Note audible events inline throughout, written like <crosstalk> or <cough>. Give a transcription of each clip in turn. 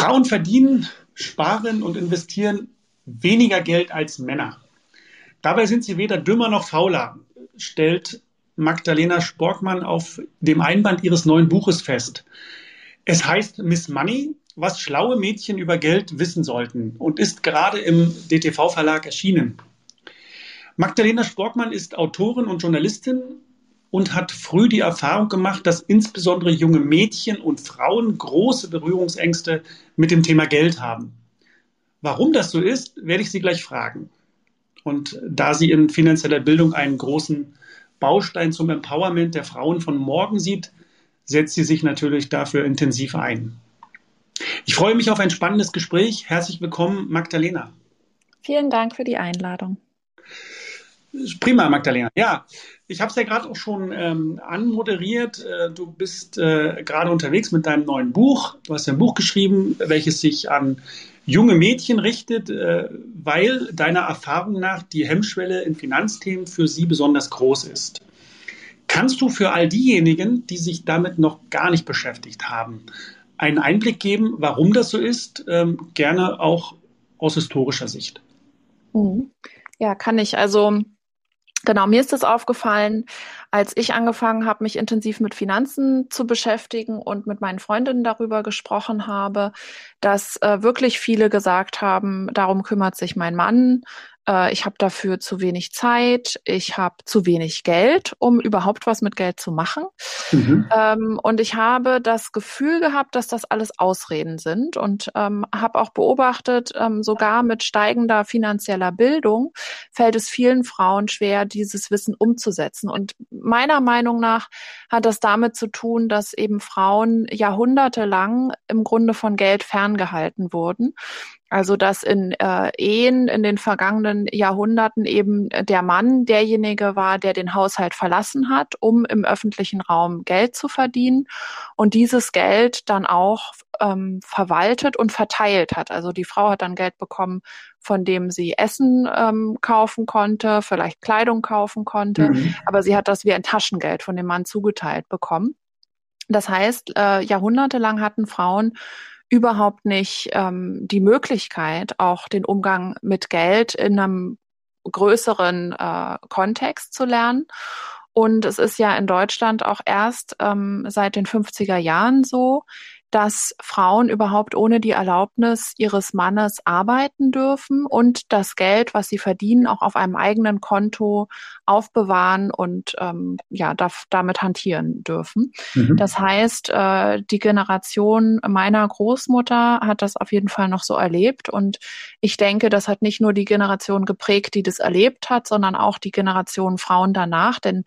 Frauen verdienen, sparen und investieren weniger Geld als Männer. Dabei sind sie weder dümmer noch fauler, stellt Magdalena Sporkmann auf dem Einband ihres neuen Buches fest. Es heißt Miss Money, was schlaue Mädchen über Geld wissen sollten und ist gerade im DTV-Verlag erschienen. Magdalena Sporkmann ist Autorin und Journalistin und hat früh die Erfahrung gemacht, dass insbesondere junge Mädchen und Frauen große Berührungsängste mit dem Thema Geld haben. Warum das so ist, werde ich Sie gleich fragen. Und da sie in finanzieller Bildung einen großen Baustein zum Empowerment der Frauen von morgen sieht, setzt sie sich natürlich dafür intensiv ein. Ich freue mich auf ein spannendes Gespräch. Herzlich willkommen, Magdalena. Vielen Dank für die Einladung. Prima, Magdalena. Ja, ich habe es ja gerade auch schon ähm, anmoderiert. Äh, du bist äh, gerade unterwegs mit deinem neuen Buch. Du hast ein Buch geschrieben, welches sich an junge Mädchen richtet, äh, weil deiner Erfahrung nach die Hemmschwelle in Finanzthemen für sie besonders groß ist. Kannst du für all diejenigen, die sich damit noch gar nicht beschäftigt haben, einen Einblick geben, warum das so ist, ähm, gerne auch aus historischer Sicht? Mhm. Ja, kann ich. Also Genau, mir ist es aufgefallen, als ich angefangen habe, mich intensiv mit Finanzen zu beschäftigen und mit meinen Freundinnen darüber gesprochen habe, dass äh, wirklich viele gesagt haben, darum kümmert sich mein Mann, äh, ich habe dafür zu wenig Zeit, ich habe zu wenig Geld, um überhaupt was mit Geld zu machen. Mhm. Ähm, und ich habe das Gefühl gehabt, dass das alles Ausreden sind und ähm, habe auch beobachtet, ähm, sogar mit steigender finanzieller Bildung fällt es vielen Frauen schwer, dieses Wissen umzusetzen. Und meiner Meinung nach hat das damit zu tun, dass eben Frauen jahrhundertelang im Grunde von Geld ferngehalten wurden also dass in äh, Ehen in den vergangenen Jahrhunderten eben der Mann derjenige war, der den Haushalt verlassen hat, um im öffentlichen Raum Geld zu verdienen und dieses Geld dann auch ähm, verwaltet und verteilt hat. Also die Frau hat dann Geld bekommen, von dem sie Essen ähm, kaufen konnte, vielleicht Kleidung kaufen konnte, mhm. aber sie hat das wie ein Taschengeld von dem Mann zugeteilt bekommen. Das heißt, äh, jahrhundertelang hatten Frauen überhaupt nicht ähm, die Möglichkeit, auch den Umgang mit Geld in einem größeren äh, Kontext zu lernen. Und es ist ja in Deutschland auch erst ähm, seit den 50er Jahren so, dass Frauen überhaupt ohne die Erlaubnis ihres Mannes arbeiten dürfen und das Geld, was sie verdienen, auch auf einem eigenen Konto aufbewahren und ähm, ja darf, damit hantieren dürfen. Mhm. Das heißt, äh, die Generation meiner Großmutter hat das auf jeden Fall noch so erlebt und ich denke, das hat nicht nur die Generation geprägt, die das erlebt hat, sondern auch die Generation Frauen danach, denn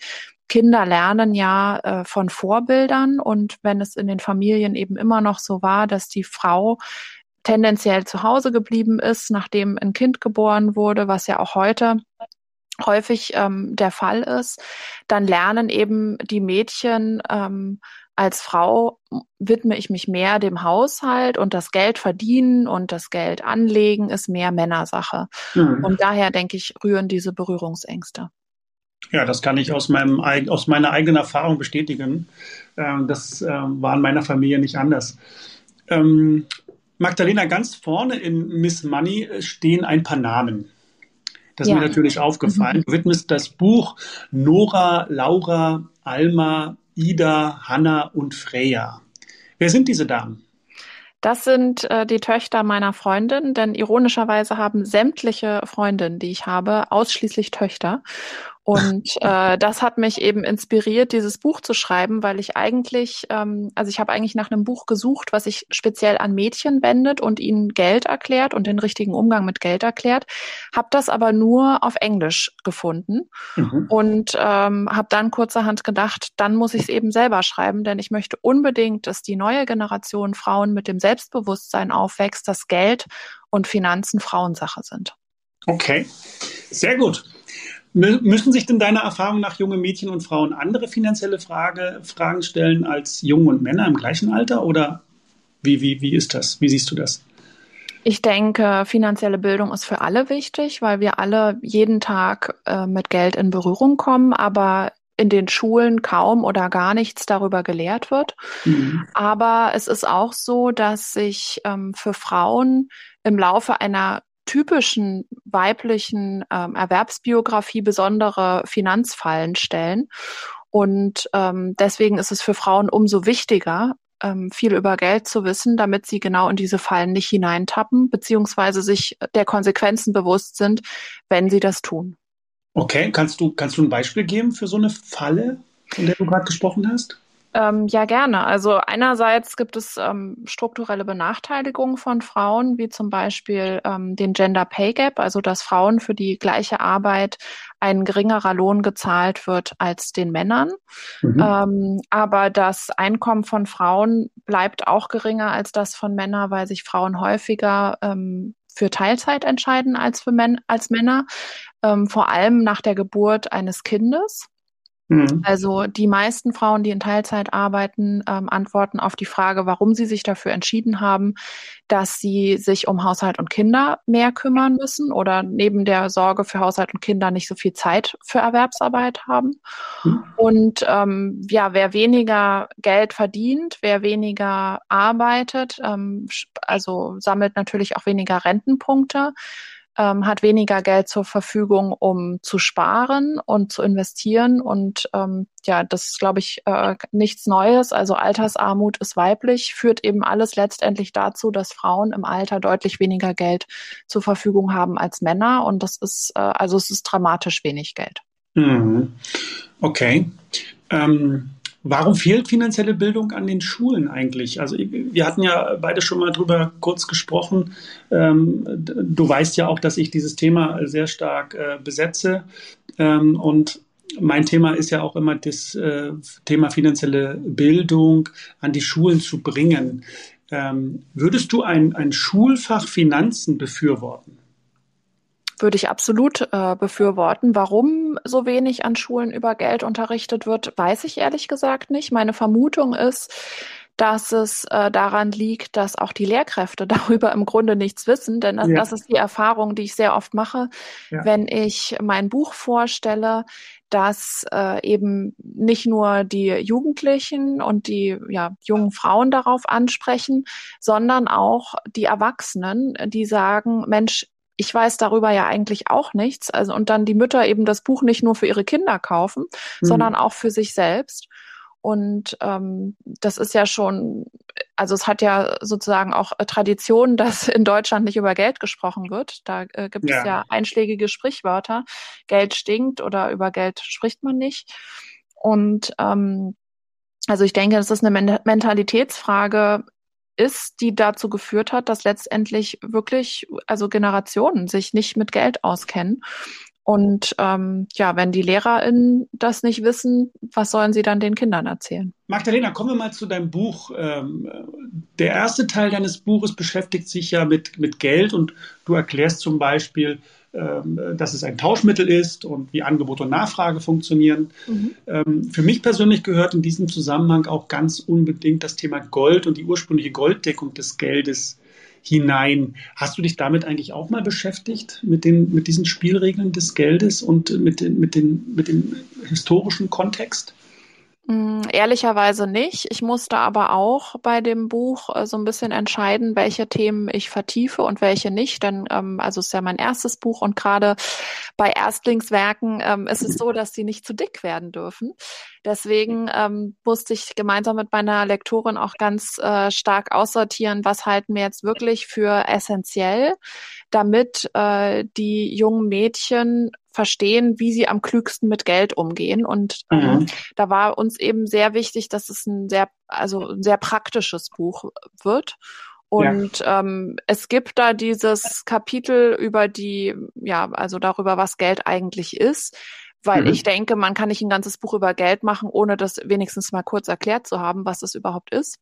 Kinder lernen ja äh, von Vorbildern und wenn es in den Familien eben immer noch so war, dass die Frau tendenziell zu Hause geblieben ist, nachdem ein Kind geboren wurde, was ja auch heute häufig ähm, der Fall ist, dann lernen eben die Mädchen ähm, als Frau widme ich mich mehr dem Haushalt und das Geld verdienen und das Geld anlegen ist mehr Männersache. Mhm. Und daher denke ich, rühren diese Berührungsängste. Ja, das kann ich aus, meinem, aus meiner eigenen Erfahrung bestätigen. Ähm, das äh, war in meiner Familie nicht anders. Ähm, Magdalena, ganz vorne in Miss Money stehen ein paar Namen. Das ist ja. mir natürlich aufgefallen. Mhm. Du widmest das Buch Nora, Laura, Alma, Ida, Hanna und Freya. Wer sind diese Damen? Das sind äh, die Töchter meiner Freundin, denn ironischerweise haben sämtliche Freundinnen, die ich habe, ausschließlich Töchter. Und <laughs> äh, das hat mich eben inspiriert, dieses Buch zu schreiben, weil ich eigentlich, ähm, also ich habe eigentlich nach einem Buch gesucht, was sich speziell an Mädchen wendet und ihnen Geld erklärt und den richtigen Umgang mit Geld erklärt, habe das aber nur auf Englisch gefunden mhm. und ähm, habe dann kurzerhand gedacht, dann muss ich es eben selber schreiben, denn ich möchte unbedingt, dass die neue Generation Frauen mit dem Selbstbewusstsein aufwächst, dass Geld und Finanzen Frauensache sind. Okay, sehr gut. Müssen sich denn deiner Erfahrung nach junge Mädchen und Frauen andere finanzielle Frage, Fragen stellen als Jungen und Männer im gleichen Alter? Oder wie, wie, wie ist das? Wie siehst du das? Ich denke, finanzielle Bildung ist für alle wichtig, weil wir alle jeden Tag äh, mit Geld in Berührung kommen. Aber in den Schulen kaum oder gar nichts darüber gelehrt wird. Mhm. Aber es ist auch so, dass sich ähm, für Frauen im Laufe einer typischen weiblichen ähm, Erwerbsbiografie besondere Finanzfallen stellen. Und ähm, deswegen ist es für Frauen umso wichtiger, ähm, viel über Geld zu wissen, damit sie genau in diese Fallen nicht hineintappen, beziehungsweise sich der Konsequenzen bewusst sind, wenn sie das tun. Okay, kannst du, kannst du ein Beispiel geben für so eine Falle, von der du gerade gesprochen hast? Ähm, ja, gerne. Also einerseits gibt es ähm, strukturelle Benachteiligungen von Frauen, wie zum Beispiel ähm, den Gender Pay Gap, also dass Frauen für die gleiche Arbeit ein geringerer Lohn gezahlt wird als den Männern. Mhm. Ähm, aber das Einkommen von Frauen bleibt auch geringer als das von Männern, weil sich Frauen häufiger ähm, für Teilzeit entscheiden als, für Män als Männer, ähm, vor allem nach der Geburt eines Kindes. Mhm. Also die meisten Frauen, die in Teilzeit arbeiten, ähm, antworten auf die Frage, warum sie sich dafür entschieden haben, dass sie sich um Haushalt und Kinder mehr kümmern müssen oder neben der Sorge für Haushalt und Kinder nicht so viel Zeit für Erwerbsarbeit haben. Mhm. Und ähm, ja, wer weniger Geld verdient, wer weniger arbeitet, ähm, also sammelt natürlich auch weniger Rentenpunkte ähm, hat weniger Geld zur Verfügung, um zu sparen und zu investieren. Und ähm, ja, das ist, glaube ich, äh, nichts Neues. Also Altersarmut ist weiblich, führt eben alles letztendlich dazu, dass Frauen im Alter deutlich weniger Geld zur Verfügung haben als Männer. Und das ist, äh, also es ist dramatisch wenig Geld. Mhm. Okay. Ähm Warum fehlt finanzielle Bildung an den Schulen eigentlich? Also wir hatten ja beide schon mal drüber kurz gesprochen. Ähm, du weißt ja auch, dass ich dieses Thema sehr stark äh, besetze. Ähm, und mein Thema ist ja auch immer das äh, Thema finanzielle Bildung an die Schulen zu bringen. Ähm, würdest du ein, ein Schulfach Finanzen befürworten? Würde ich absolut äh, befürworten. Warum so wenig an Schulen über Geld unterrichtet wird, weiß ich ehrlich gesagt nicht. Meine Vermutung ist, dass es äh, daran liegt, dass auch die Lehrkräfte <laughs> darüber im Grunde nichts wissen, denn das, ja. das ist die Erfahrung, die ich sehr oft mache, ja. wenn ich mein Buch vorstelle, dass äh, eben nicht nur die Jugendlichen und die ja, jungen Frauen darauf ansprechen, sondern auch die Erwachsenen, die sagen, Mensch, ich weiß darüber ja eigentlich auch nichts. Also und dann die Mütter eben das Buch nicht nur für ihre Kinder kaufen, mhm. sondern auch für sich selbst. Und ähm, das ist ja schon, also es hat ja sozusagen auch Tradition, <laughs> dass in Deutschland nicht über Geld gesprochen wird. Da äh, gibt ja. es ja einschlägige Sprichwörter. Geld stinkt oder über Geld spricht man nicht. Und ähm, also ich denke, das ist eine Mentalitätsfrage, ist, die dazu geführt hat, dass letztendlich wirklich, also Generationen sich nicht mit Geld auskennen. Und ähm, ja, wenn die LehrerInnen das nicht wissen, was sollen sie dann den Kindern erzählen? Magdalena, kommen wir mal zu deinem Buch. Ähm, der erste Teil deines Buches beschäftigt sich ja mit, mit Geld und du erklärst zum Beispiel, dass es ein Tauschmittel ist und wie Angebot und Nachfrage funktionieren. Mhm. Ähm, für mich persönlich gehört in diesem Zusammenhang auch ganz unbedingt das Thema Gold und die ursprüngliche Golddeckung des Geldes hinein. Hast du dich damit eigentlich auch mal beschäftigt, mit, den, mit diesen Spielregeln des Geldes und mit, den, mit, den, mit dem historischen Kontext? Mm, ehrlicherweise nicht. Ich musste aber auch bei dem Buch äh, so ein bisschen entscheiden, welche Themen ich vertiefe und welche nicht. Denn ähm, also es ist ja mein erstes Buch und gerade bei Erstlingswerken ähm, ist es so, dass sie nicht zu dick werden dürfen. Deswegen ähm, musste ich gemeinsam mit meiner Lektorin auch ganz äh, stark aussortieren, was halten wir jetzt wirklich für essentiell, damit äh, die jungen Mädchen verstehen, wie sie am klügsten mit Geld umgehen. Und ähm, mhm. da war uns eben sehr wichtig, dass es ein sehr, also ein sehr praktisches Buch wird. Und ja. ähm, es gibt da dieses Kapitel über die, ja, also darüber, was Geld eigentlich ist. Weil mhm. ich denke, man kann nicht ein ganzes Buch über Geld machen, ohne das wenigstens mal kurz erklärt zu haben, was es überhaupt ist.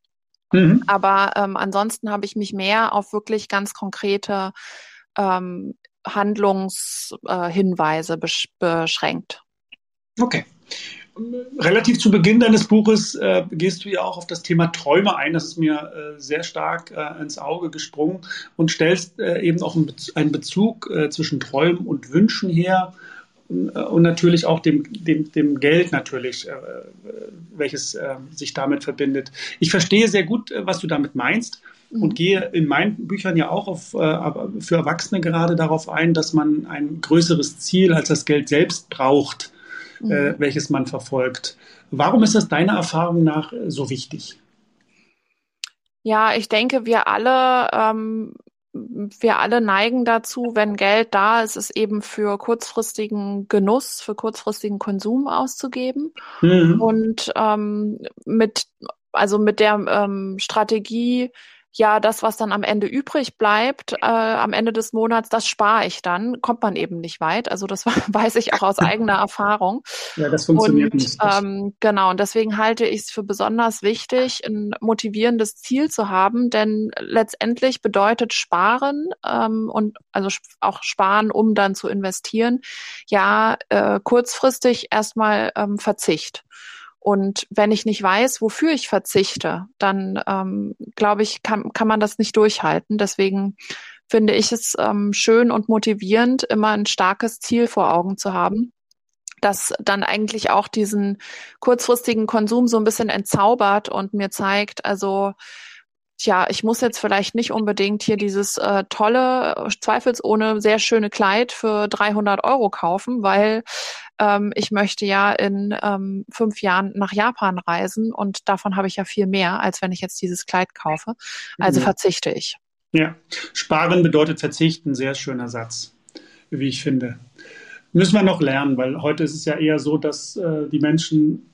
Mhm. Aber ähm, ansonsten habe ich mich mehr auf wirklich ganz konkrete ähm, Handlungshinweise äh, beschränkt. Okay. Relativ zu Beginn deines Buches äh, gehst du ja auch auf das Thema Träume ein. Das ist mir äh, sehr stark äh, ins Auge gesprungen und stellst äh, eben auch einen Bezug, äh, zwischen Träumen und Wünschen her. und natürlich auch dem, dem, dem Geld natürlich, äh, welches äh, sich damit verbindet. Ich verstehe sehr gut, äh, was du damit meinst und mhm. gehe in meinen Büchern ja auch auf, äh, für Erwachsene gerade darauf ein, dass man ein größeres Ziel als das Geld selbst braucht, äh, mhm. äh, welches man verfolgt. Warum ist das deiner Erfahrung nach so wichtig? Ja, ich denke, wir alle ähm, wir alle neigen dazu, wenn Geld da ist, es eben für kurzfristigen Genuss, für kurzfristigen Konsum auszugeben. Mhm. Und ähm, mit, also mit der ähm, Strategie, ja, das, was dann am Ende übrig bleibt, äh, am Ende des Monats, das spare ich dann, kommt man eben nicht weit. Also das <laughs> weiß ich auch aus eigener Erfahrung. Ja, das funktioniert und, nicht. Ähm, genau, und deswegen halte ich es für besonders wichtig, ein motivierendes Ziel zu haben, denn letztendlich bedeutet Sparen ähm, und also auch Sparen, um dann zu investieren, ja, äh, kurzfristig erstmal ähm, Verzicht. Und wenn ich nicht weiß, wofür ich verzichte, dann ähm, glaube ich, kann, kann man das nicht durchhalten. Deswegen finde ich es ähm, schön und motivierend, immer ein starkes Ziel vor Augen zu haben, das dann eigentlich auch diesen kurzfristigen Konsum so ein bisschen entzaubert und mir zeigt, also tja, ich muss jetzt vielleicht nicht unbedingt hier dieses äh, tolle, zweifelsohne sehr schöne Kleid für 300 Euro kaufen, weil ähm, ich möchte ja in ähm, fünf Jahren nach Japan reisen und davon habe ich ja viel mehr, als wenn ich jetzt dieses Kleid kaufe. Also ja. verzichte ich. Ja, sparen bedeutet verzichten, sehr schöner Satz, wie ich finde. Müssen wir noch lernen, weil heute ist es ja eher so, dass äh, die Menschen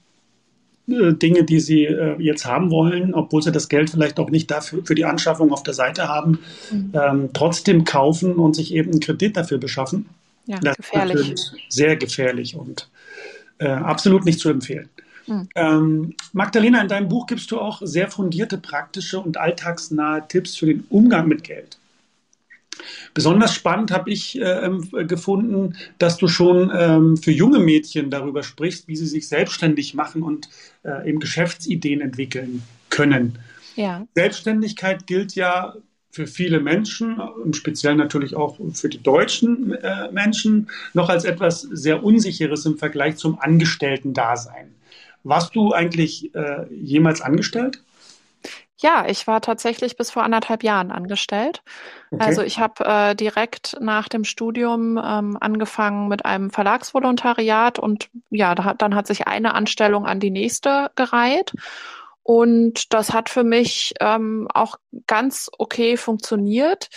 Dinge, die sie äh, jetzt haben wollen, obwohl sie das Geld vielleicht auch nicht dafür für die Anschaffung auf der Seite haben, mhm. ähm, trotzdem kaufen und sich eben einen Kredit dafür beschaffen. Ja, das gefährlich. ist sehr gefährlich und äh, absolut nicht zu empfehlen. Mhm. Ähm, Magdalena, in deinem Buch gibst du auch sehr fundierte, praktische und alltagsnahe Tipps für den Umgang mit Geld. Besonders spannend habe ich äh, gefunden, dass du schon ähm, für junge Mädchen darüber sprichst, wie sie sich selbstständig machen und äh, eben Geschäftsideen entwickeln können. Ja. Selbstständigkeit gilt ja für viele Menschen, im Speziellen natürlich auch für die deutschen äh, Menschen, noch als etwas sehr Unsicheres im Vergleich zum Angestellten-Dasein. Warst du eigentlich äh, jemals angestellt? Ja, ich war tatsächlich bis vor anderthalb Jahren angestellt. Okay. Also ich habe äh, direkt nach dem Studium ähm, angefangen mit einem Verlagsvolontariat und ja, da, dann hat sich eine Anstellung an die nächste gereiht. Und das hat für mich ähm, auch ganz okay funktioniert,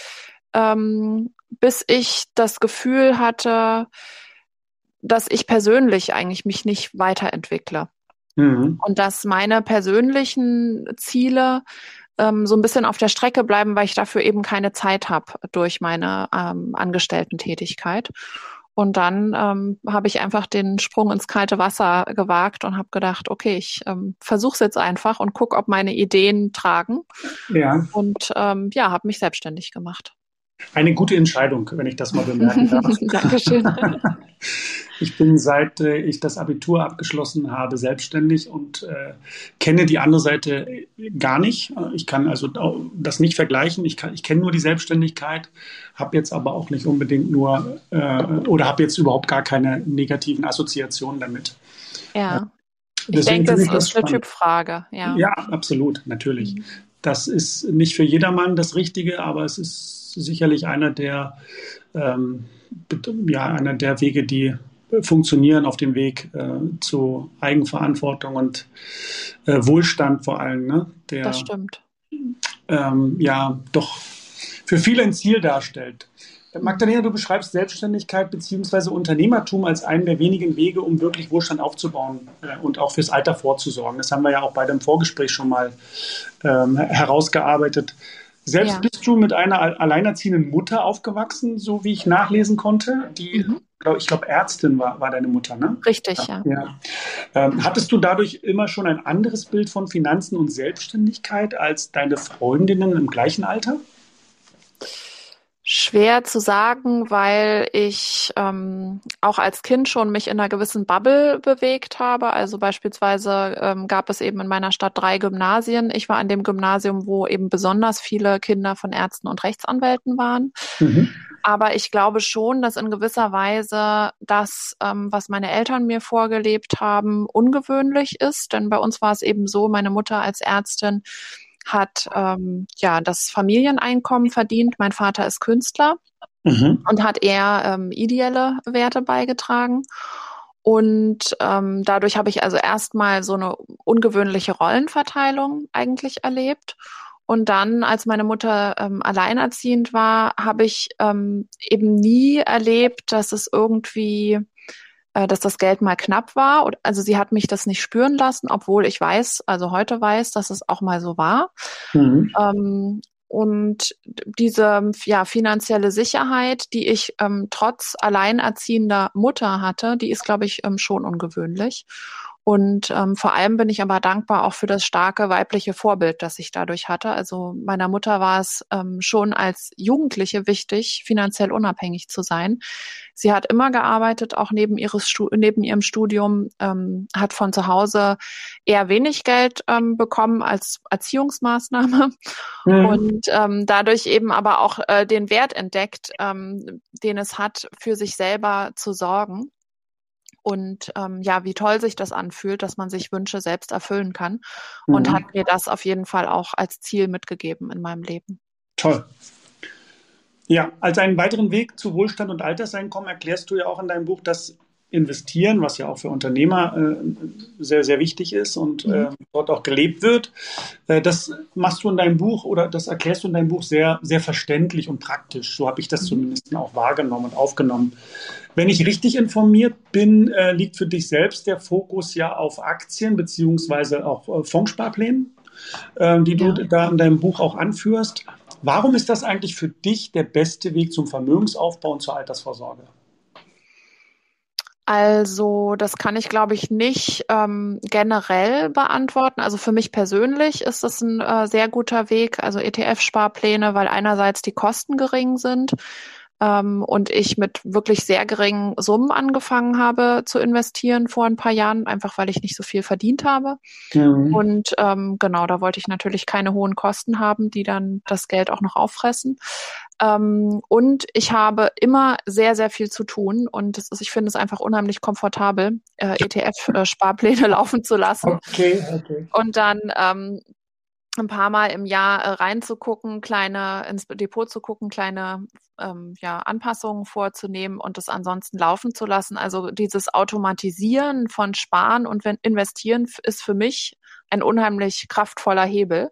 ähm, bis ich das Gefühl hatte, dass ich persönlich eigentlich mich nicht weiterentwickle. Mhm. Und dass meine persönlichen Ziele ähm, so ein bisschen auf der Strecke bleiben, weil ich dafür eben keine Zeit habe durch meine ähm, Angestellten-Tätigkeit. Und dann ähm, habe ich einfach den Sprung ins kalte Wasser gewagt und habe gedacht, okay, ich ähm, versuche es jetzt einfach und gucke, ob meine Ideen tragen. Ja. Und ähm, ja, habe mich selbstständig gemacht. Eine gute Entscheidung, wenn ich das mal bemerken darf. <laughs> Dankeschön. <laughs> Ich bin seit äh, ich das Abitur abgeschlossen habe selbstständig und äh, kenne die andere Seite gar nicht. Ich kann also das nicht vergleichen. Ich, ich kenne nur die Selbstständigkeit, habe jetzt aber auch nicht unbedingt nur äh, oder habe jetzt überhaupt gar keine negativen Assoziationen damit. Ja. Ich denke, das ist eine Typfrage. Ja. ja, absolut, natürlich. Mhm. Das ist nicht für jedermann das Richtige, aber es ist sicherlich einer der, ähm, ja, einer der Wege, die funktionieren auf dem Weg äh, zu Eigenverantwortung und äh, Wohlstand vor allem. Ne? Der, das stimmt. Ähm, ja, doch für viele ein Ziel darstellt. Magdalena, du beschreibst Selbstständigkeit bzw. Unternehmertum als einen der wenigen Wege, um wirklich Wohlstand aufzubauen äh, und auch fürs Alter vorzusorgen. Das haben wir ja auch bei dem Vorgespräch schon mal ähm, herausgearbeitet. Selbst ja. bist du mit einer alleinerziehenden Mutter aufgewachsen, so wie ich nachlesen konnte, die, mhm. glaub, ich glaube, Ärztin war, war deine Mutter, ne? Richtig, ja. ja. Ähm, hattest du dadurch immer schon ein anderes Bild von Finanzen und Selbstständigkeit als deine Freundinnen im gleichen Alter? Schwer zu sagen, weil ich ähm, auch als Kind schon mich in einer gewissen Bubble bewegt habe. Also beispielsweise ähm, gab es eben in meiner Stadt drei Gymnasien. Ich war an dem Gymnasium, wo eben besonders viele Kinder von Ärzten und Rechtsanwälten waren. Mhm. Aber ich glaube schon, dass in gewisser Weise das, ähm, was meine Eltern mir vorgelebt haben, ungewöhnlich ist. Denn bei uns war es eben so, meine Mutter als Ärztin hat ähm, ja das Familieneinkommen verdient. Mein Vater ist Künstler mhm. und hat eher ähm, ideelle Werte beigetragen. Und ähm, dadurch habe ich also erstmal so eine ungewöhnliche Rollenverteilung eigentlich erlebt. Und dann, als meine Mutter ähm, alleinerziehend war, habe ich ähm, eben nie erlebt, dass es irgendwie, dass das Geld mal knapp war. Also sie hat mich das nicht spüren lassen, obwohl ich weiß, also heute weiß, dass es auch mal so war. Mhm. Ähm, und diese ja, finanzielle Sicherheit, die ich ähm, trotz alleinerziehender Mutter hatte, die ist, glaube ich, ähm, schon ungewöhnlich. Und ähm, vor allem bin ich aber dankbar auch für das starke weibliche Vorbild, das ich dadurch hatte. Also meiner Mutter war es ähm, schon als Jugendliche wichtig, finanziell unabhängig zu sein. Sie hat immer gearbeitet, auch neben, ihres neben ihrem Studium, ähm, hat von zu Hause eher wenig Geld ähm, bekommen als Erziehungsmaßnahme mhm. und ähm, dadurch eben aber auch äh, den Wert entdeckt, ähm, den es hat, für sich selber zu sorgen und ähm, ja, wie toll sich das anfühlt, dass man sich Wünsche selbst erfüllen kann. Mhm. Und hat mir das auf jeden Fall auch als Ziel mitgegeben in meinem Leben. Toll. Ja, als einen weiteren Weg zu Wohlstand und Alterseinkommen erklärst du ja auch in deinem Buch, dass investieren, was ja auch für Unternehmer äh, sehr, sehr wichtig ist und mhm. äh, dort auch gelebt wird. Äh, das machst du in deinem Buch oder das erklärst du in deinem Buch sehr, sehr verständlich und praktisch. So habe ich das mhm. zumindest auch wahrgenommen und aufgenommen. Wenn ich richtig informiert bin, äh, liegt für dich selbst der Fokus ja auf Aktien beziehungsweise auch äh, Fondssparplänen, äh, die du ja. da in deinem Buch auch anführst. Warum ist das eigentlich für dich der beste Weg zum Vermögensaufbau und zur Altersvorsorge? Also das kann ich, glaube ich, nicht ähm, generell beantworten. Also für mich persönlich ist das ein äh, sehr guter Weg, also ETF-Sparpläne, weil einerseits die Kosten gering sind ähm, und ich mit wirklich sehr geringen Summen angefangen habe zu investieren vor ein paar Jahren, einfach weil ich nicht so viel verdient habe. Mhm. Und ähm, genau, da wollte ich natürlich keine hohen Kosten haben, die dann das Geld auch noch auffressen. Ähm, und ich habe immer sehr, sehr viel zu tun und ist, ich finde es einfach unheimlich komfortabel, äh, ETF-Sparpläne <laughs> laufen zu lassen. Okay, okay. Und dann ähm, ein paar Mal im Jahr äh, reinzugucken, kleine ins Depot zu gucken, kleine ähm, ja, Anpassungen vorzunehmen und es ansonsten laufen zu lassen. Also dieses Automatisieren von Sparen und Investieren ist für mich ein unheimlich kraftvoller Hebel,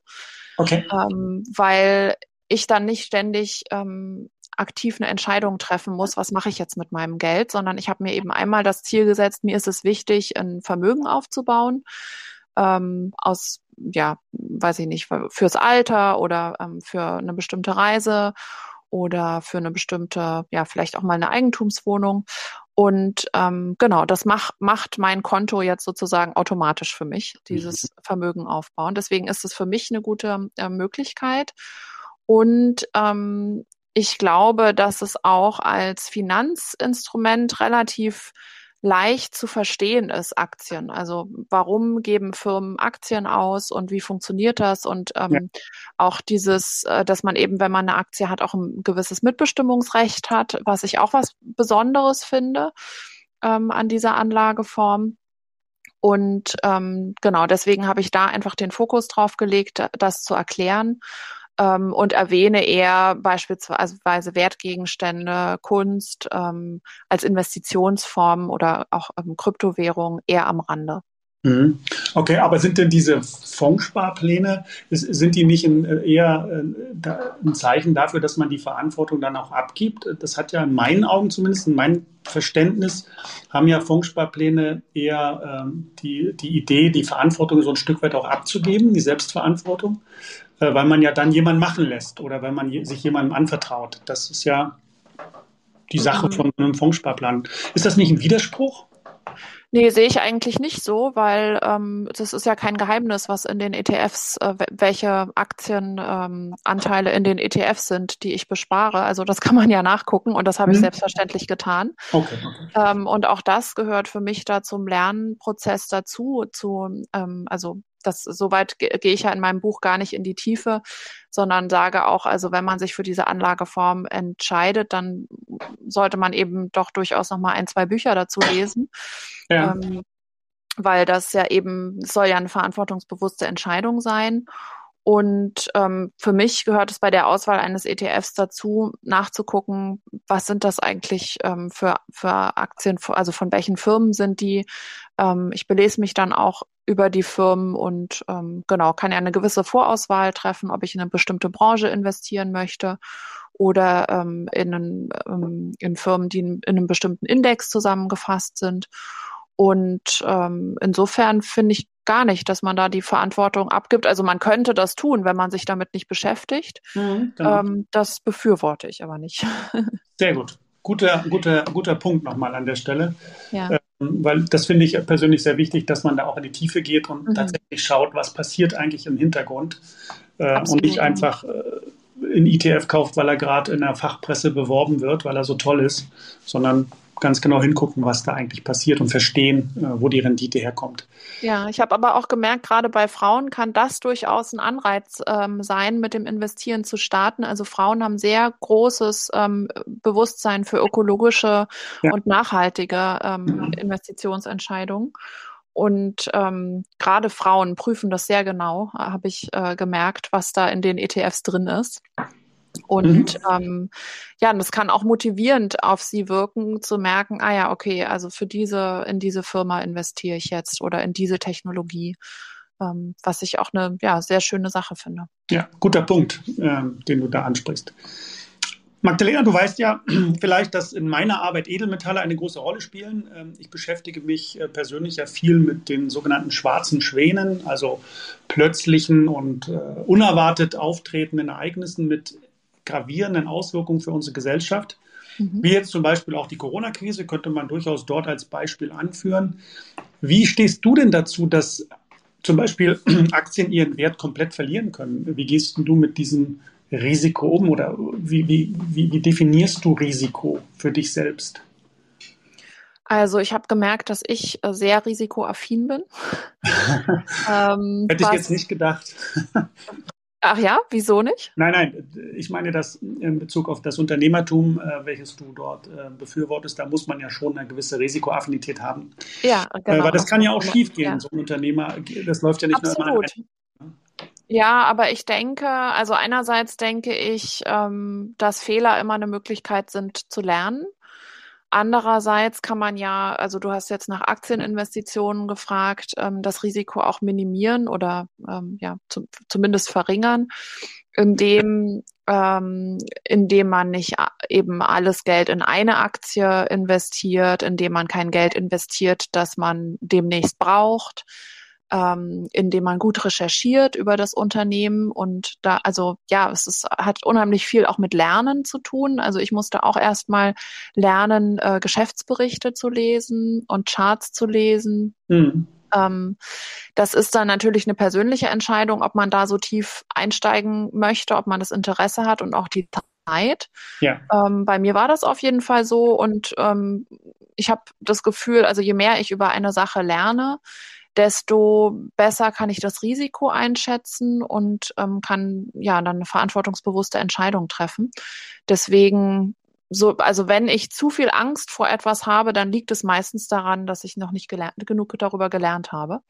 okay. ähm, weil ich dann nicht ständig ähm, aktiv eine Entscheidung treffen muss, was mache ich jetzt mit meinem Geld, sondern ich habe mir eben einmal das Ziel gesetzt, mir ist es wichtig, ein Vermögen aufzubauen ähm, aus, ja, weiß ich nicht, fürs Alter oder ähm, für eine bestimmte Reise oder für eine bestimmte, ja, vielleicht auch mal eine Eigentumswohnung. Und ähm, genau, das mach, macht mein Konto jetzt sozusagen automatisch für mich, dieses mhm. Vermögen aufbauen. Deswegen ist es für mich eine gute äh, Möglichkeit. Und ähm, ich glaube, dass es auch als Finanzinstrument relativ leicht zu verstehen ist, Aktien. Also warum geben Firmen Aktien aus und wie funktioniert das? Und ähm, ja. auch dieses, äh, dass man eben, wenn man eine Aktie hat, auch ein gewisses Mitbestimmungsrecht hat, was ich auch was Besonderes finde ähm, an dieser Anlageform. Und ähm, genau, deswegen habe ich da einfach den Fokus drauf gelegt, das zu erklären ähm, und erwähne eher beispielsweise Wertgegenstände, Kunst ähm, als Investitionsform oder auch ähm, Kryptowährung eher am Rande. Mhm. Okay, aber sind denn diese Fondssparpläne, sind die nicht ein, äh, eher äh, ein Zeichen dafür, dass man die Verantwortung dann auch abgibt? Das hat ja in meinen Augen zumindest, in meinem Verständnis, haben ja Fondssparpläne eher ähm, die, die Idee, die Verantwortung so ein Stück weit auch abzugeben, die Selbstverantwortung. Äh, weil man ja dann jemanden machen lässt oder wenn man sich jemandem anvertraut. Das ist ja die Sache mhm. von einem Fondssparplan. Ist das nicht ein Widerspruch? Nee, sehe ich eigentlich nicht so, weil ähm, das ist ja kein Geheimnis, was in den ETFs, äh, welche Aktienanteile ähm, in den ETFs sind, die ich bespare. Also das <laughs> kann man ja nachgucken und das habe ich mhm. selbstverständlich getan. Okay. Ähm, und auch das gehört für mich da zum Lernprozess dazu, zu, ähm, also das soweit gehe ich ja in meinem Buch gar nicht in die Tiefe, sondern sage auch, also wenn man sich für diese Anlageform entscheidet, dann sollte man eben doch durchaus noch mal ein, zwei Bücher dazu lesen. Ja. Ähm, weil das ja eben, soll ja eine verantwortungsbewusste Entscheidung sein. Und ähm, für mich gehört es bei der Auswahl eines ETFs dazu, nachzugucken, was sind das eigentlich ähm, für, für Aktien, also von welchen Firmen sind die. Ähm, ich belese mich dann auch über die Firmen und ähm, genau, kann ja eine gewisse Vorauswahl treffen, ob ich in eine bestimmte Branche investieren möchte oder ähm, in, einen, ähm, in Firmen, die in, in einem bestimmten Index zusammengefasst sind. Und ähm, insofern finde ich gar nicht, dass man da die Verantwortung abgibt. Also man könnte das tun, wenn man sich damit nicht beschäftigt. Mhm, genau. ähm, das befürworte ich aber nicht. <laughs> Sehr gut. Guter, guter, guter Punkt nochmal an der Stelle. Ja. Weil das finde ich persönlich sehr wichtig, dass man da auch in die Tiefe geht und mhm. tatsächlich schaut, was passiert eigentlich im Hintergrund. Äh, und nicht einfach äh, in ETF kauft, weil er gerade in der Fachpresse beworben wird, weil er so toll ist, sondern ganz genau hingucken, was da eigentlich passiert und verstehen, äh, wo die Rendite herkommt. Ja, ich habe aber auch gemerkt, gerade bei Frauen kann das durchaus ein Anreiz ähm, sein, mit dem Investieren zu starten. Also Frauen haben sehr großes ähm, Bewusstsein für ökologische ja. und nachhaltige ähm, Investitionsentscheidungen. Und ähm, gerade Frauen prüfen das sehr genau, habe ich äh, gemerkt, was da in den ETFs drin ist. Und mhm. ähm, ja, das kann auch motivierend auf sie wirken, zu merken, ah ja, okay, also für diese, in diese Firma investiere ich jetzt oder in diese Technologie, ähm, was ich auch eine ja, sehr schöne Sache finde. Ja, guter Punkt, äh, den du da ansprichst. Magdalena, du weißt ja <clears throat> vielleicht, dass in meiner Arbeit Edelmetalle eine große Rolle spielen. Ähm, ich beschäftige mich äh, persönlich ja viel mit den sogenannten schwarzen Schwänen, also plötzlichen und äh, unerwartet auftretenden Ereignissen mit gravierenden Auswirkungen für unsere Gesellschaft. Mhm. Wie jetzt zum Beispiel auch die Corona-Krise, könnte man durchaus dort als Beispiel anführen. Wie stehst du denn dazu, dass zum Beispiel <clears throat> Aktien ihren Wert komplett verlieren können? Wie gehst du mit diesem Risiko um oder wie, wie, wie, wie definierst du Risiko für dich selbst? Also ich habe gemerkt, dass ich äh, sehr risikoaffin bin. <laughs> ähm, Hätte ich jetzt nicht gedacht. <laughs> Ach ja, wieso nicht? Nein, nein, ich meine das in Bezug auf das Unternehmertum, äh, welches du dort äh, befürwortest, da muss man ja schon eine gewisse Risikoaffinität haben. Ja, genau. Weil das kann ja auch schief gehen, ja. so ein Unternehmer, das läuft ja nicht Absolut. nur immer Ja, aber ich denke, also einerseits denke ich, ähm, dass Fehler immer eine Möglichkeit sind zu lernen. Andererseits kann man ja, also du hast jetzt nach Aktieninvestitionen gefragt, ähm, das Risiko auch minimieren oder ähm, ja zum, zumindest verringern, indem ähm, indem man nicht eben alles Geld in eine Aktie investiert, indem man kein Geld investiert, das man demnächst braucht ähm, indem man gut recherchiert über das Unternehmen und da, also ja, es ist, hat unheimlich viel auch mit Lernen zu tun. Also ich musste auch erstmal lernen, äh, Geschäftsberichte zu lesen und Charts zu lesen. Mhm. Ähm, das ist dann natürlich eine persönliche Entscheidung, ob man da so tief einsteigen möchte, ob man das Interesse hat und auch die Zeit. Ja. Ähm, bei mir war das auf jeden Fall so und ähm, ich habe das Gefühl, also je mehr ich über eine Sache lerne, desto besser kann ich das Risiko einschätzen und ähm, kann ja dann eine verantwortungsbewusste Entscheidung treffen. Deswegen so, also wenn ich zu viel Angst vor etwas habe, dann liegt es meistens daran, dass ich noch nicht gelernt, genug darüber gelernt habe.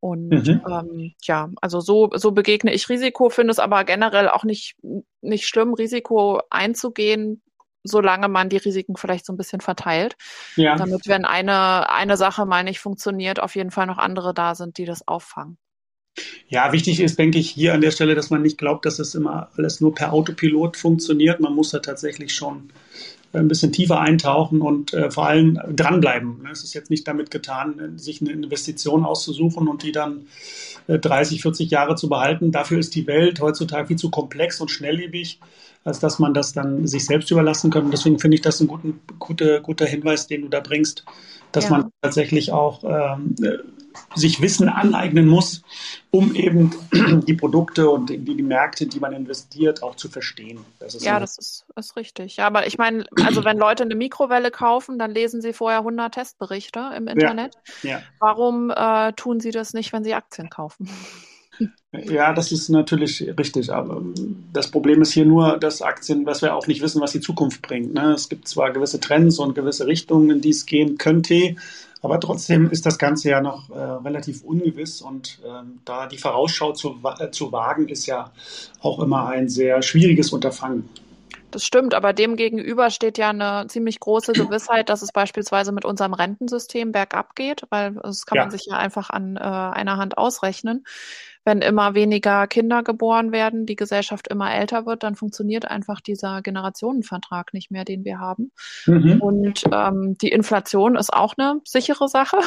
Und mhm. ähm, ja, also so, so begegne ich Risiko, finde es aber generell auch nicht, nicht schlimm, Risiko einzugehen, solange man die Risiken vielleicht so ein bisschen verteilt. Ja. Damit, wenn eine, eine Sache mal nicht funktioniert, auf jeden Fall noch andere da sind, die das auffangen. Ja, wichtig ist, denke ich, hier an der Stelle, dass man nicht glaubt, dass es immer alles nur per Autopilot funktioniert. Man muss da tatsächlich schon ein bisschen tiefer eintauchen und äh, vor allem dranbleiben. Es ist jetzt nicht damit getan, sich eine Investition auszusuchen und die dann 30, äh, 40 Jahre zu behalten. Dafür ist die Welt heutzutage viel zu komplex und schnelllebig, als dass man das dann sich selbst überlassen könnte. deswegen finde ich das ein guten, guter, guter Hinweis, den du da bringst, dass ja. man tatsächlich auch ähm, sich Wissen aneignen muss, um eben <clears throat> die Produkte und die, die Märkte, die man investiert, auch zu verstehen. Das ja, so. das ist, ist richtig. Ja, aber ich meine, also wenn Leute eine Mikrowelle kaufen, dann lesen sie vorher 100 Testberichte im Internet. Ja, ja. Warum äh, tun sie das nicht, wenn sie Aktien kaufen? <laughs> Ja, das ist natürlich richtig. Aber das Problem ist hier nur, dass Aktien, was wir auch nicht wissen, was die Zukunft bringt. Ne? Es gibt zwar gewisse Trends und gewisse Richtungen, in die es gehen könnte, aber trotzdem ist das Ganze ja noch äh, relativ ungewiss und ähm, da die Vorausschau zu, äh, zu wagen, ist ja auch immer ein sehr schwieriges Unterfangen. Das stimmt, aber dem gegenüber steht ja eine ziemlich große <clears throat> Gewissheit, dass es beispielsweise mit unserem Rentensystem bergab geht, weil das kann ja. man sich ja einfach an äh, einer Hand ausrechnen wenn immer weniger Kinder geboren werden, die Gesellschaft immer älter wird, dann funktioniert einfach dieser Generationenvertrag nicht mehr, den wir haben. Mhm. Und ähm, die Inflation ist auch eine sichere Sache.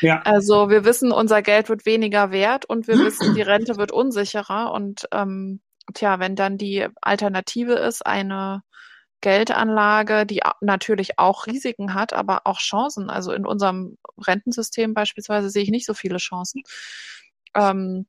Ja. Also wir wissen, unser Geld wird weniger wert und wir wissen, die <clears throat> Rente wird unsicherer. Und ähm, tja, wenn dann die Alternative ist, eine Geldanlage, die natürlich auch Risiken hat, aber auch Chancen. Also in unserem Rentensystem beispielsweise sehe ich nicht so viele Chancen ähm,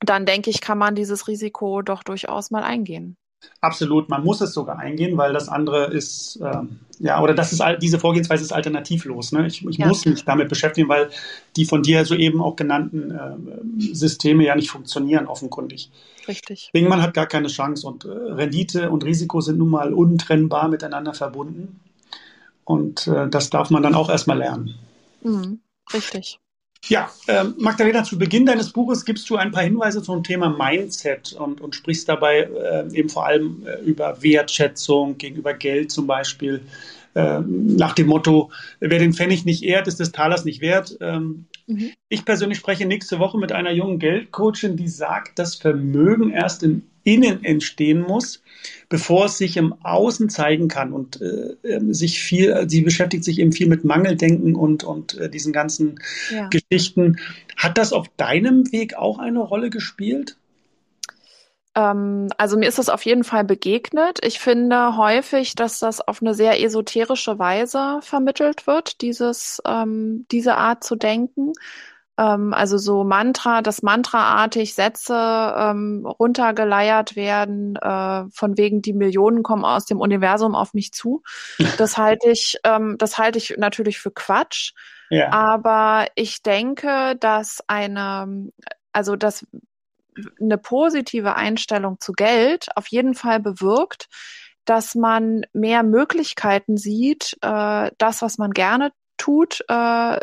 dann denke ich, kann man dieses Risiko doch durchaus mal eingehen. Absolut, man muss es sogar eingehen, weil das andere ist, ähm, ja, oder das ist diese Vorgehensweise ist alternativlos. Ne? Ich, ich ja. muss mich damit beschäftigen, weil die von dir soeben auch genannten äh, Systeme ja nicht funktionieren, offenkundig. Richtig. man hat gar keine Chance und äh, Rendite und Risiko sind nun mal untrennbar miteinander verbunden. Und äh, das darf man dann auch erstmal lernen. Mhm. Richtig. Ja, äh, Magdalena, zu Beginn deines Buches gibst du ein paar Hinweise zum Thema Mindset und, und sprichst dabei äh, eben vor allem äh, über Wertschätzung gegenüber Geld zum Beispiel, äh, nach dem Motto, wer den Pfennig nicht ehrt, ist des Talers nicht wert. Ähm, mhm. Ich persönlich spreche nächste Woche mit einer jungen Geldcoachin, die sagt, dass Vermögen erst im Innen entstehen muss, bevor es sich im Außen zeigen kann und äh, ähm, sich viel, sie beschäftigt sich eben viel mit Mangeldenken und, und äh, diesen ganzen ja. Geschichten. Hat das auf deinem Weg auch eine Rolle gespielt? Ähm, also mir ist das auf jeden Fall begegnet. Ich finde häufig, dass das auf eine sehr esoterische Weise vermittelt wird, dieses, ähm, diese Art zu denken ähm, also so Mantra, dass mantraartig Sätze ähm, runtergeleiert werden, äh, von wegen die Millionen kommen aus dem Universum auf mich zu. <laughs> Das halte ich, ähm, das halte ich natürlich für Quatsch. Ja. Aber ich denke, dass eine, also dass eine positive Einstellung zu Geld auf jeden Fall bewirkt, dass man mehr Möglichkeiten sieht, äh, das, was man gerne tut, äh,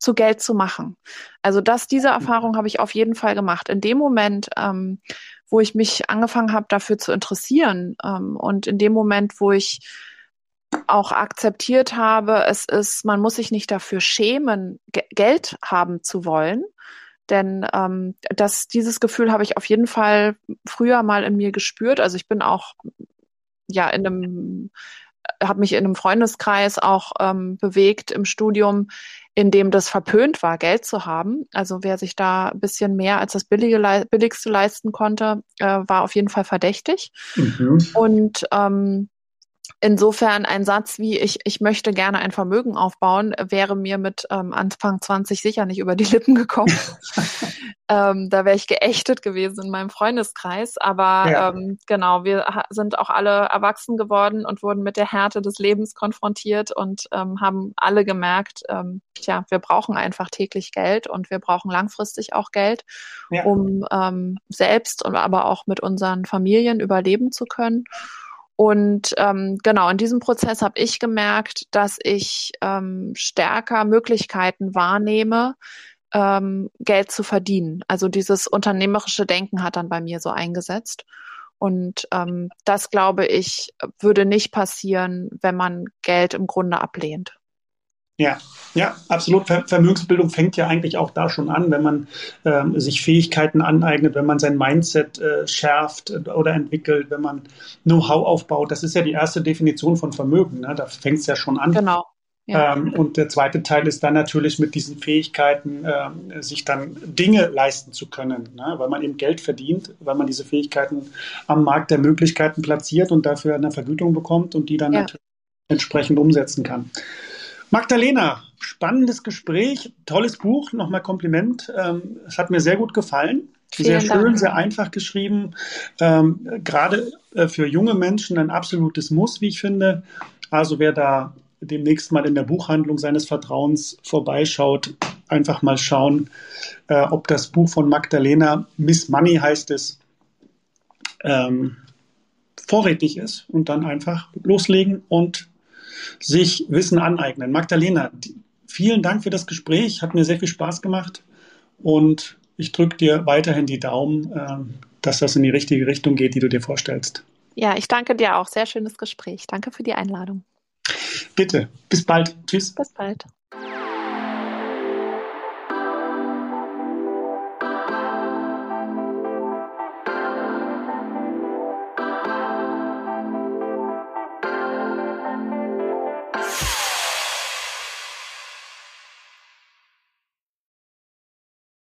zu Geld zu machen. Also das, diese mhm. Erfahrung habe ich auf jeden Fall gemacht. In dem Moment, ähm, wo ich mich angefangen habe, dafür zu interessieren ähm, und in dem Moment, wo ich auch akzeptiert habe, es ist, man muss sich nicht dafür schämen, Geld haben zu wollen. Denn ähm, das, dieses Gefühl habe ich auf jeden Fall früher mal in mir gespürt. Also ich bin auch ja in einem habe mich in einem Freundeskreis auch ähm, bewegt im Studium, in dem das verpönt war, Geld zu haben. Also wer sich da ein bisschen mehr als das Billige, Billigste leisten konnte, äh, war auf jeden Fall verdächtig. Mhm. Und ähm, Insofern ein Satz wie ich, ich möchte gerne ein Vermögen aufbauen, wäre mir mit ähm, Anfang 20 sicher nicht über die Lippen gekommen. <laughs> ähm, da wäre ich geächtet gewesen in meinem Freundeskreis. Aber ja. ähm, genau, wir sind auch alle erwachsen geworden und wurden mit der Härte des Lebens konfrontiert und ähm, haben alle gemerkt, ähm, tja, wir brauchen einfach täglich Geld und wir brauchen langfristig auch Geld, ja. um ähm, selbst und aber auch mit unseren Familien überleben zu können. Und ähm, genau, in diesem Prozess habe ich gemerkt, dass ich ähm, stärker Möglichkeiten wahrnehme, ähm, Geld zu verdienen. Also dieses unternehmerische Denken hat dann bei mir so eingesetzt. Und ähm, das, glaube ich, würde nicht passieren, wenn man Geld im Grunde ablehnt. Ja, ja, absolut. Vermögensbildung fängt ja eigentlich auch da schon an, wenn man ähm, sich Fähigkeiten aneignet, wenn man sein Mindset äh, schärft oder entwickelt, wenn man Know-how aufbaut. Das ist ja die erste Definition von Vermögen. Ne? Da fängt es ja schon an. Genau. Ja. Ähm, und der zweite Teil ist dann natürlich mit diesen Fähigkeiten, äh, sich dann Dinge leisten zu können, ne? weil man eben Geld verdient, weil man diese Fähigkeiten am Markt der Möglichkeiten platziert und dafür eine Vergütung bekommt und die dann ja. natürlich entsprechend umsetzen kann. Magdalena, spannendes Gespräch, tolles Buch, nochmal Kompliment. Ähm, es hat mir sehr gut gefallen. Vielen sehr schön, Dank. sehr einfach geschrieben. Ähm, gerade äh, für junge Menschen ein absolutes Muss, wie ich finde. Also wer da demnächst mal in der Buchhandlung seines Vertrauens vorbeischaut, einfach mal schauen, äh, ob das Buch von Magdalena, Miss Money heißt es, ähm, vorrätig ist und dann einfach loslegen und sich Wissen aneignen. Magdalena, vielen Dank für das Gespräch, hat mir sehr viel Spaß gemacht und ich drücke dir weiterhin die Daumen, äh, dass das in die richtige Richtung geht, die du dir vorstellst. Ja, ich danke dir auch. Sehr schönes Gespräch. Danke für die Einladung. Bitte. Bis bald. Tschüss. Bis bald.